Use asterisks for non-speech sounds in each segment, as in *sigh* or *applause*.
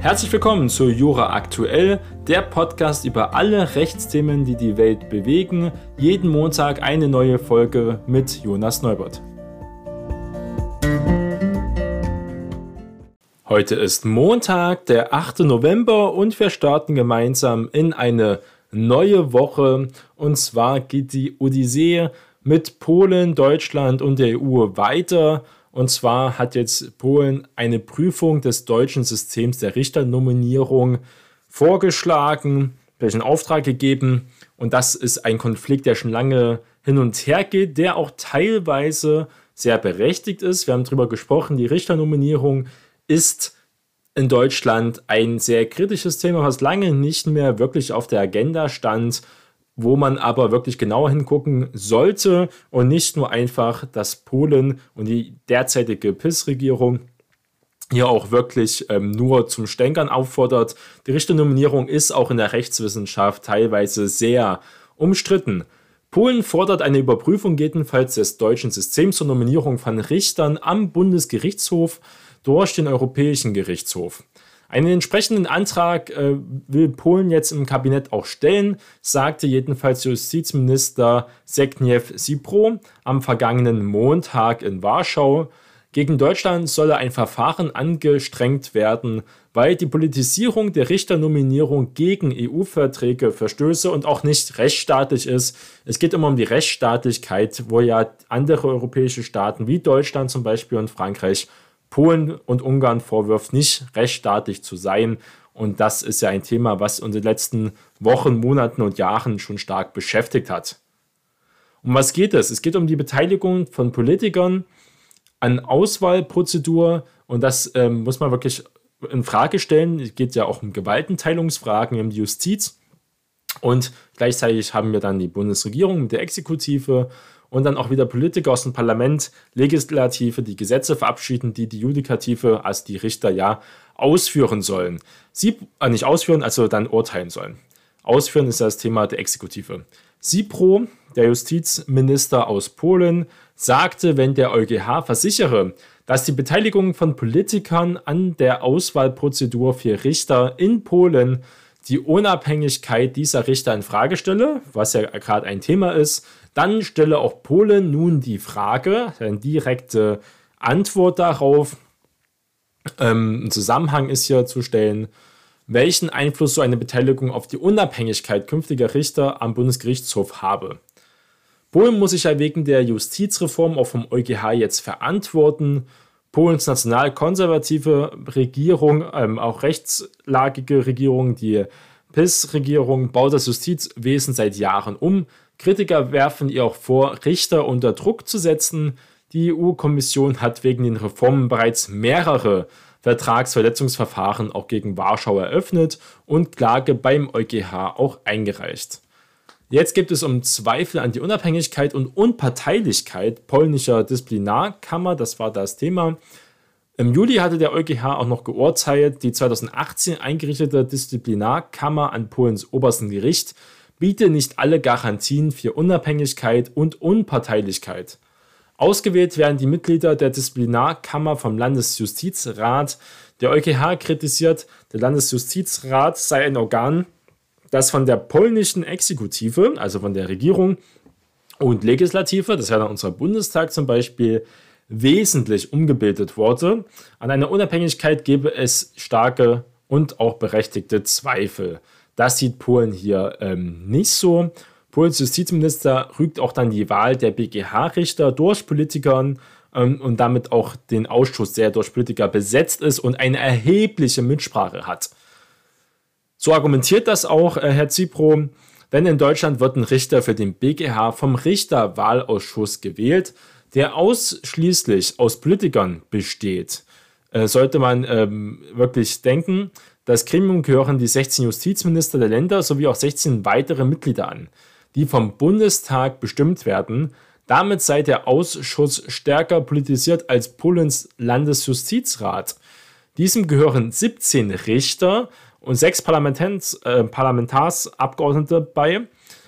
Herzlich willkommen zu Jura Aktuell, der Podcast über alle Rechtsthemen, die die Welt bewegen. Jeden Montag eine neue Folge mit Jonas Neubert. Heute ist Montag, der 8. November und wir starten gemeinsam in eine neue Woche. Und zwar geht die Odyssee mit Polen, Deutschland und der EU weiter. Und zwar hat jetzt Polen eine Prüfung des deutschen Systems der Richternominierung vorgeschlagen, welchen Auftrag gegeben. Und das ist ein Konflikt, der schon lange hin und her geht, der auch teilweise sehr berechtigt ist. Wir haben darüber gesprochen, die Richternominierung ist in Deutschland ein sehr kritisches Thema, was lange nicht mehr wirklich auf der Agenda stand, wo man aber wirklich genauer hingucken sollte und nicht nur einfach, dass Polen und die derzeitige PIS-Regierung hier auch wirklich ähm, nur zum Stänkern auffordert. Die Richternominierung ist auch in der Rechtswissenschaft teilweise sehr umstritten. Polen fordert eine Überprüfung jedenfalls des deutschen Systems zur Nominierung von Richtern am Bundesgerichtshof durch den Europäischen Gerichtshof. Einen entsprechenden Antrag äh, will Polen jetzt im Kabinett auch stellen, sagte jedenfalls Justizminister Sekniew Sipro am vergangenen Montag in Warschau. Gegen Deutschland solle ein Verfahren angestrengt werden, weil die Politisierung der Richternominierung gegen EU-Verträge verstöße und auch nicht rechtsstaatlich ist. Es geht immer um die Rechtsstaatlichkeit, wo ja andere europäische Staaten wie Deutschland zum Beispiel und Frankreich Polen und Ungarn vorwirft, nicht rechtsstaatlich zu sein. Und das ist ja ein Thema, was uns in den letzten Wochen, Monaten und Jahren schon stark beschäftigt hat. Um was geht es? Es geht um die Beteiligung von Politikern an Auswahlprozedur und das ähm, muss man wirklich in Frage stellen. Es geht ja auch um Gewaltenteilungsfragen um die Justiz und gleichzeitig haben wir dann die Bundesregierung mit der Exekutive und dann auch wieder Politiker aus dem Parlament, Legislative, die Gesetze verabschieden, die die Judikative, also die Richter ja ausführen sollen. Sie äh, nicht ausführen, also dann urteilen sollen. Ausführen ist das Thema der Exekutive. Sipro, der Justizminister aus Polen, sagte, wenn der EuGH versichere, dass die Beteiligung von Politikern an der Auswahlprozedur für Richter in Polen die Unabhängigkeit dieser Richter in Frage stelle, was ja gerade ein Thema ist, dann stelle auch Polen nun die Frage, eine direkte Antwort darauf, ähm, ein Zusammenhang ist hier zu stellen, welchen Einfluss so eine Beteiligung auf die Unabhängigkeit künftiger Richter am Bundesgerichtshof habe. Polen muss sich ja wegen der Justizreform auch vom EuGH jetzt verantworten. Polens nationalkonservative Regierung, ähm, auch rechtslagige Regierung, die PIS-Regierung, baut das Justizwesen seit Jahren um. Kritiker werfen ihr auch vor, Richter unter Druck zu setzen. Die EU-Kommission hat wegen den Reformen bereits mehrere Vertragsverletzungsverfahren auch gegen Warschau eröffnet und Klage beim EuGH auch eingereicht. Jetzt gibt es um Zweifel an die Unabhängigkeit und Unparteilichkeit polnischer Disziplinarkammer, das war das Thema. Im Juli hatte der EuGH auch noch geurteilt, die 2018 eingerichtete Disziplinarkammer an Polens obersten Gericht biete nicht alle Garantien für Unabhängigkeit und Unparteilichkeit. Ausgewählt werden die Mitglieder der Disziplinarkammer vom Landesjustizrat. Der EuGH kritisiert, der Landesjustizrat sei ein Organ, das von der polnischen Exekutive, also von der Regierung und Legislative, das wäre dann unser Bundestag zum Beispiel, wesentlich umgebildet wurde. An einer Unabhängigkeit gebe es starke und auch berechtigte Zweifel. Das sieht Polen hier ähm, nicht so. Polens Justizminister rügt auch dann die Wahl der BGH-Richter durch Politikern ähm, und damit auch den Ausschuss, der durch Politiker besetzt ist und eine erhebliche Mitsprache hat. So argumentiert das auch äh, Herr Zipro. Denn in Deutschland wird ein Richter für den BGH vom Richterwahlausschuss gewählt, der ausschließlich aus Politikern besteht. Äh, sollte man ähm, wirklich denken, das Gremium gehören die 16 Justizminister der Länder sowie auch 16 weitere Mitglieder an, die vom Bundestag bestimmt werden. Damit sei der Ausschuss stärker politisiert als Polens Landesjustizrat. Diesem gehören 17 Richter und sechs äh, Parlamentarsabgeordnete bei,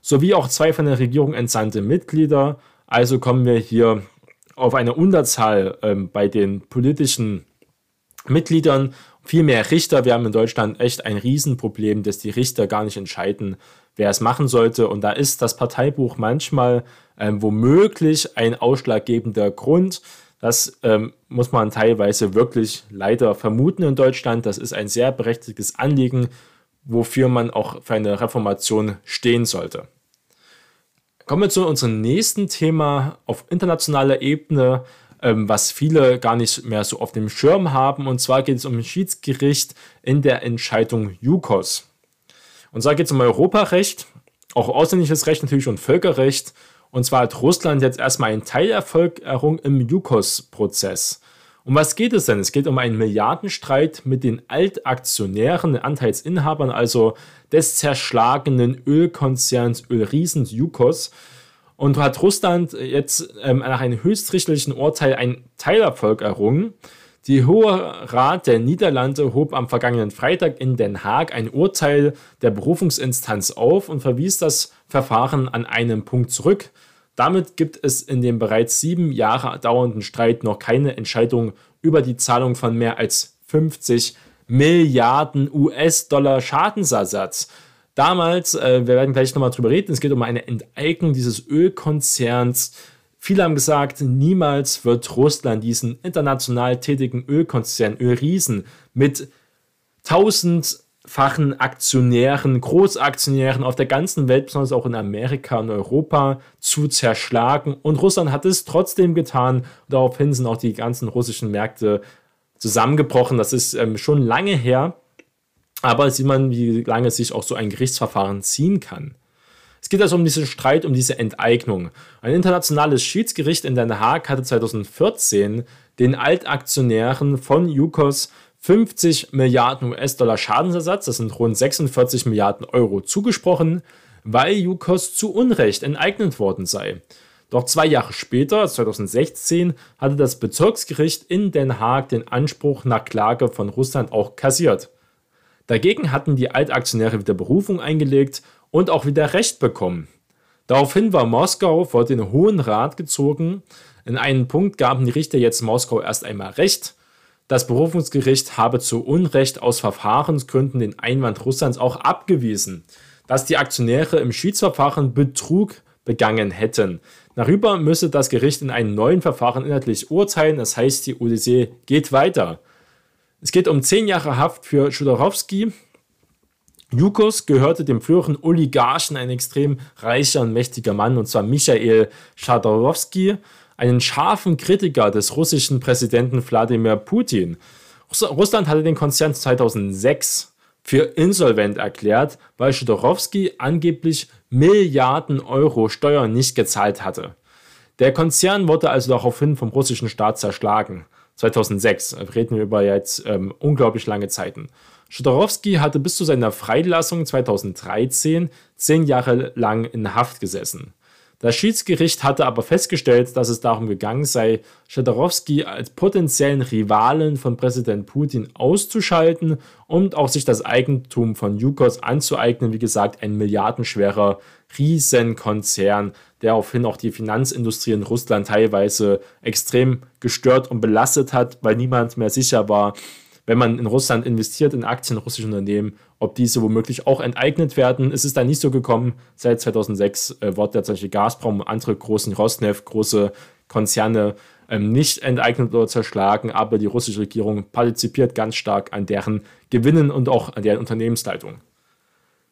sowie auch zwei von der Regierung entsandte Mitglieder. Also kommen wir hier auf eine Unterzahl äh, bei den politischen Mitgliedern, viel mehr Richter. Wir haben in Deutschland echt ein Riesenproblem, dass die Richter gar nicht entscheiden, wer es machen sollte. Und da ist das Parteibuch manchmal ähm, womöglich ein ausschlaggebender Grund. Das ähm, muss man teilweise wirklich leider vermuten in Deutschland. Das ist ein sehr berechtigtes Anliegen, wofür man auch für eine Reformation stehen sollte. Kommen wir zu unserem nächsten Thema auf internationaler Ebene, ähm, was viele gar nicht mehr so auf dem Schirm haben. Und zwar geht es um ein Schiedsgericht in der Entscheidung JUKOS. Und zwar geht es um Europarecht, auch ausländisches Recht natürlich und Völkerrecht. Und zwar hat Russland jetzt erstmal einen Teilerfolg errungen im JUKOS-Prozess. Um was geht es denn? Es geht um einen Milliardenstreit mit den Altaktionären, den Anteilsinhabern, also des zerschlagenen Ölkonzerns Ölriesens Yukos. Und hat Russland jetzt ähm, nach einem höchstrichterlichen Urteil einen Teilerfolg errungen. Die Hohe Rat der Niederlande hob am vergangenen Freitag in Den Haag ein Urteil der Berufungsinstanz auf und verwies das Verfahren an einen Punkt zurück. Damit gibt es in dem bereits sieben Jahre dauernden Streit noch keine Entscheidung über die Zahlung von mehr als 50 Milliarden US-Dollar Schadensersatz. Damals, äh, wir werden gleich nochmal drüber reden, es geht um eine Enteignung dieses Ölkonzerns. Viele haben gesagt, niemals wird Russland diesen international tätigen Ölkonzern, Ölriesen mit 1000 fachen Aktionären, Großaktionären auf der ganzen Welt, besonders auch in Amerika und Europa, zu zerschlagen. Und Russland hat es trotzdem getan. Daraufhin sind auch die ganzen russischen Märkte zusammengebrochen. Das ist ähm, schon lange her. Aber sieht man, wie lange sich auch so ein Gerichtsverfahren ziehen kann. Es geht also um diesen Streit, um diese Enteignung. Ein internationales Schiedsgericht in Den Haag hatte 2014 den Altaktionären von Yukos 50 Milliarden US-Dollar Schadensersatz, das sind rund 46 Milliarden Euro, zugesprochen, weil Yukos zu Unrecht enteignet worden sei. Doch zwei Jahre später, 2016, hatte das Bezirksgericht in Den Haag den Anspruch nach Klage von Russland auch kassiert. Dagegen hatten die Altaktionäre wieder Berufung eingelegt und auch wieder Recht bekommen. Daraufhin war Moskau vor den Hohen Rat gezogen. In einem Punkt gaben die Richter jetzt Moskau erst einmal Recht das Berufungsgericht habe zu Unrecht aus Verfahrensgründen den Einwand Russlands auch abgewiesen, dass die Aktionäre im Schiedsverfahren Betrug begangen hätten. Darüber müsse das Gericht in einem neuen Verfahren inhaltlich urteilen, das heißt, die Odyssee geht weiter. Es geht um zehn Jahre Haft für Schudorowski. Jukos gehörte dem früheren Oligarchen, ein extrem reicher und mächtiger Mann, und zwar Michael Schadorowski einen scharfen Kritiker des russischen Präsidenten Wladimir Putin. Russland hatte den Konzern 2006 für insolvent erklärt, weil Schodorowski angeblich Milliarden Euro Steuern nicht gezahlt hatte. Der Konzern wurde also daraufhin vom russischen Staat zerschlagen. 2006 reden wir über jetzt ähm, unglaublich lange Zeiten. Schodorowski hatte bis zu seiner Freilassung 2013 zehn Jahre lang in Haft gesessen. Das Schiedsgericht hatte aber festgestellt, dass es darum gegangen sei, Schadorowski als potenziellen Rivalen von Präsident Putin auszuschalten und auch sich das Eigentum von Yukos anzueignen. Wie gesagt, ein milliardenschwerer Riesenkonzern, der aufhin auch die Finanzindustrie in Russland teilweise extrem gestört und belastet hat, weil niemand mehr sicher war, wenn man in Russland investiert in Aktien russischer Unternehmen, ob diese womöglich auch enteignet werden. Es ist dann nicht so gekommen. Seit 2006 äh, wurde tatsächlich Gazprom und andere großen Rosneft, große Konzerne ähm, nicht enteignet oder zerschlagen, aber die russische Regierung partizipiert ganz stark an deren Gewinnen und auch an deren Unternehmensleitung.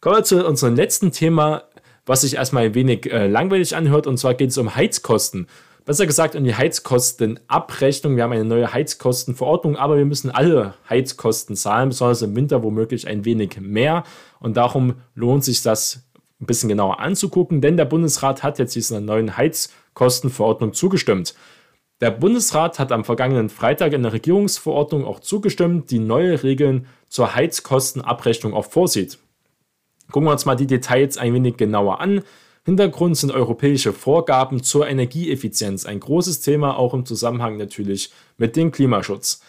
Kommen wir zu unserem letzten Thema, was sich erstmal ein wenig äh, langweilig anhört, und zwar geht es um Heizkosten besser gesagt um die Heizkostenabrechnung. Wir haben eine neue Heizkostenverordnung, aber wir müssen alle Heizkosten zahlen, besonders im Winter womöglich ein wenig mehr. Und darum lohnt sich das ein bisschen genauer anzugucken, denn der Bundesrat hat jetzt dieser neuen Heizkostenverordnung zugestimmt. Der Bundesrat hat am vergangenen Freitag in der Regierungsverordnung auch zugestimmt, die neue Regeln zur Heizkostenabrechnung auch vorsieht. Gucken wir uns mal die Details ein wenig genauer an. Hintergrund sind europäische Vorgaben zur Energieeffizienz, ein großes Thema auch im Zusammenhang natürlich mit dem Klimaschutz.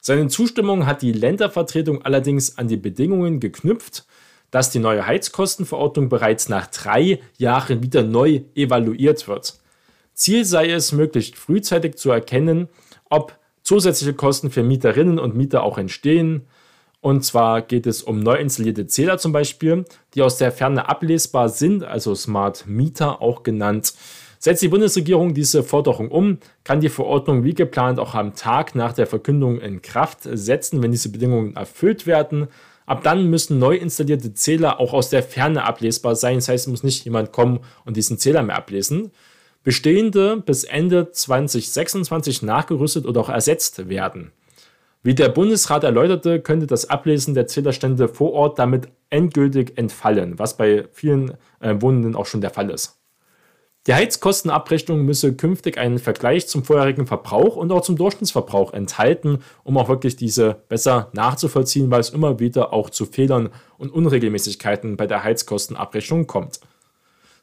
Seine Zustimmung hat die Ländervertretung allerdings an die Bedingungen geknüpft, dass die neue Heizkostenverordnung bereits nach drei Jahren wieder neu evaluiert wird. Ziel sei es, möglichst frühzeitig zu erkennen, ob zusätzliche Kosten für Mieterinnen und Mieter auch entstehen. Und zwar geht es um neu installierte Zähler zum Beispiel, die aus der Ferne ablesbar sind, also Smart Meter auch genannt. Setzt die Bundesregierung diese Forderung um, kann die Verordnung wie geplant auch am Tag nach der Verkündung in Kraft setzen, wenn diese Bedingungen erfüllt werden. Ab dann müssen neu installierte Zähler auch aus der Ferne ablesbar sein. Das heißt, es muss nicht jemand kommen und diesen Zähler mehr ablesen. Bestehende bis Ende 2026 nachgerüstet oder auch ersetzt werden. Wie der Bundesrat erläuterte, könnte das Ablesen der Zählerstände vor Ort damit endgültig entfallen, was bei vielen äh, Wohnenden auch schon der Fall ist. Die Heizkostenabrechnung müsse künftig einen Vergleich zum vorherigen Verbrauch und auch zum Durchschnittsverbrauch enthalten, um auch wirklich diese besser nachzuvollziehen, weil es immer wieder auch zu Fehlern und Unregelmäßigkeiten bei der Heizkostenabrechnung kommt.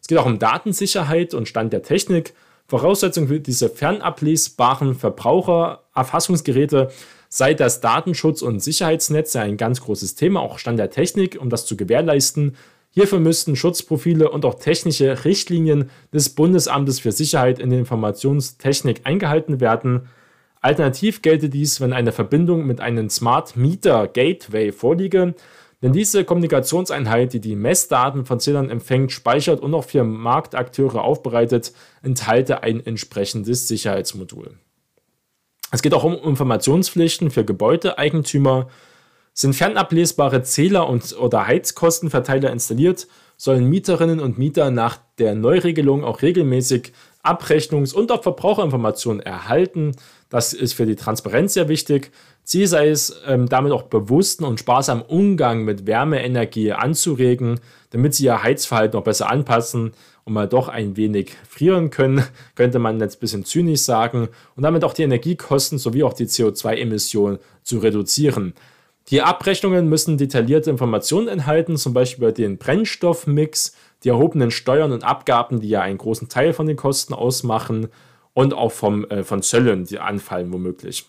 Es geht auch um Datensicherheit und Stand der Technik. Voraussetzung für diese fernablesbaren Verbrauchererfassungsgeräte sei das Datenschutz- und Sicherheitsnetz ein ganz großes Thema, auch Stand der Technik, um das zu gewährleisten. Hierfür müssten Schutzprofile und auch technische Richtlinien des Bundesamtes für Sicherheit in der Informationstechnik eingehalten werden. Alternativ gelte dies, wenn eine Verbindung mit einem Smart Meter Gateway vorliege, denn diese Kommunikationseinheit, die die Messdaten von Zählern empfängt, speichert und auch für Marktakteure aufbereitet, enthalte ein entsprechendes Sicherheitsmodul. Es geht auch um Informationspflichten für Gebäudeeigentümer, sind fernablesbare Zähler und oder Heizkostenverteiler installiert, sollen Mieterinnen und Mieter nach der Neuregelung auch regelmäßig Abrechnungs- und auch Verbraucherinformationen erhalten. Das ist für die Transparenz sehr wichtig. Ziel sei es, ähm, damit auch bewussten und sparsamen Umgang mit Wärmeenergie anzuregen, damit sie ihr Heizverhalten noch besser anpassen und mal doch ein wenig frieren können, *laughs* könnte man jetzt ein bisschen zynisch sagen, und damit auch die Energiekosten sowie auch die CO2-Emissionen zu reduzieren. Die Abrechnungen müssen detaillierte Informationen enthalten, zum Beispiel über den Brennstoffmix, die erhobenen Steuern und Abgaben, die ja einen großen Teil von den Kosten ausmachen, und auch vom, äh, von Zöllen, die anfallen womöglich.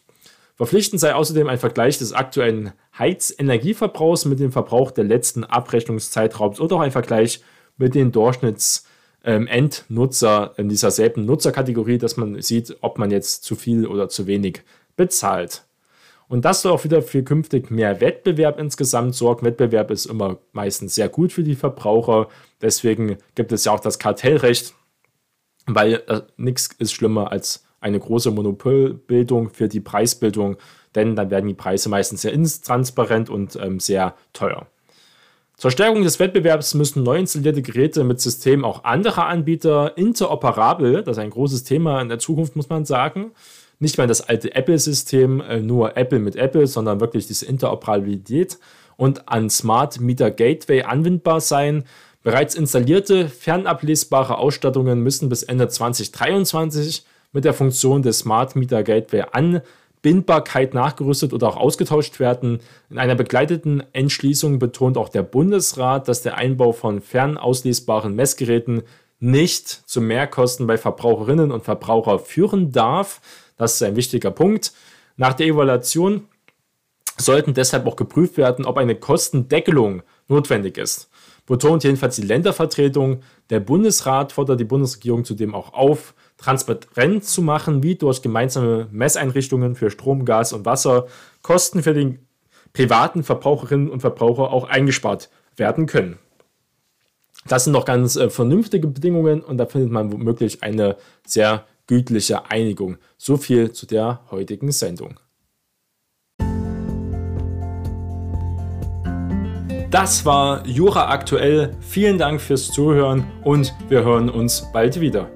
Verpflichtend sei außerdem ein Vergleich des aktuellen Heizenergieverbrauchs mit dem Verbrauch der letzten Abrechnungszeitraums oder auch ein Vergleich mit den Durchschnittsendnutzer ähm, in dieser selben Nutzerkategorie, dass man sieht, ob man jetzt zu viel oder zu wenig bezahlt. Und das soll auch wieder für künftig mehr Wettbewerb insgesamt sorgen. Wettbewerb ist immer meistens sehr gut für die Verbraucher. Deswegen gibt es ja auch das Kartellrecht, weil äh, nichts ist schlimmer als eine große Monopolbildung für die Preisbildung, denn dann werden die Preise meistens sehr intransparent und ähm, sehr teuer. Zur Stärkung des Wettbewerbs müssen neu installierte Geräte mit Systemen auch anderer Anbieter interoperabel, das ist ein großes Thema in der Zukunft, muss man sagen, nicht mehr das alte Apple-System, äh, nur Apple mit Apple, sondern wirklich diese Interoperabilität und an Smart Meter Gateway anwendbar sein. Bereits installierte fernablesbare Ausstattungen müssen bis Ende 2023 mit der Funktion des Smart Meter Gateway Anbindbarkeit nachgerüstet oder auch ausgetauscht werden. In einer begleiteten Entschließung betont auch der Bundesrat, dass der Einbau von fernauslesbaren Messgeräten nicht zu Mehrkosten bei Verbraucherinnen und Verbrauchern führen darf. Das ist ein wichtiger Punkt. Nach der Evaluation sollten deshalb auch geprüft werden, ob eine Kostendeckelung notwendig ist. Betont jedenfalls die Ländervertretung. Der Bundesrat fordert die Bundesregierung zudem auch auf, transparent zu machen, wie durch gemeinsame Messeinrichtungen für Strom, Gas und Wasser Kosten für die privaten Verbraucherinnen und Verbraucher auch eingespart werden können. Das sind noch ganz äh, vernünftige Bedingungen und da findet man womöglich eine sehr gütliche Einigung. So viel zu der heutigen Sendung. Das war Jura aktuell. Vielen Dank fürs Zuhören und wir hören uns bald wieder.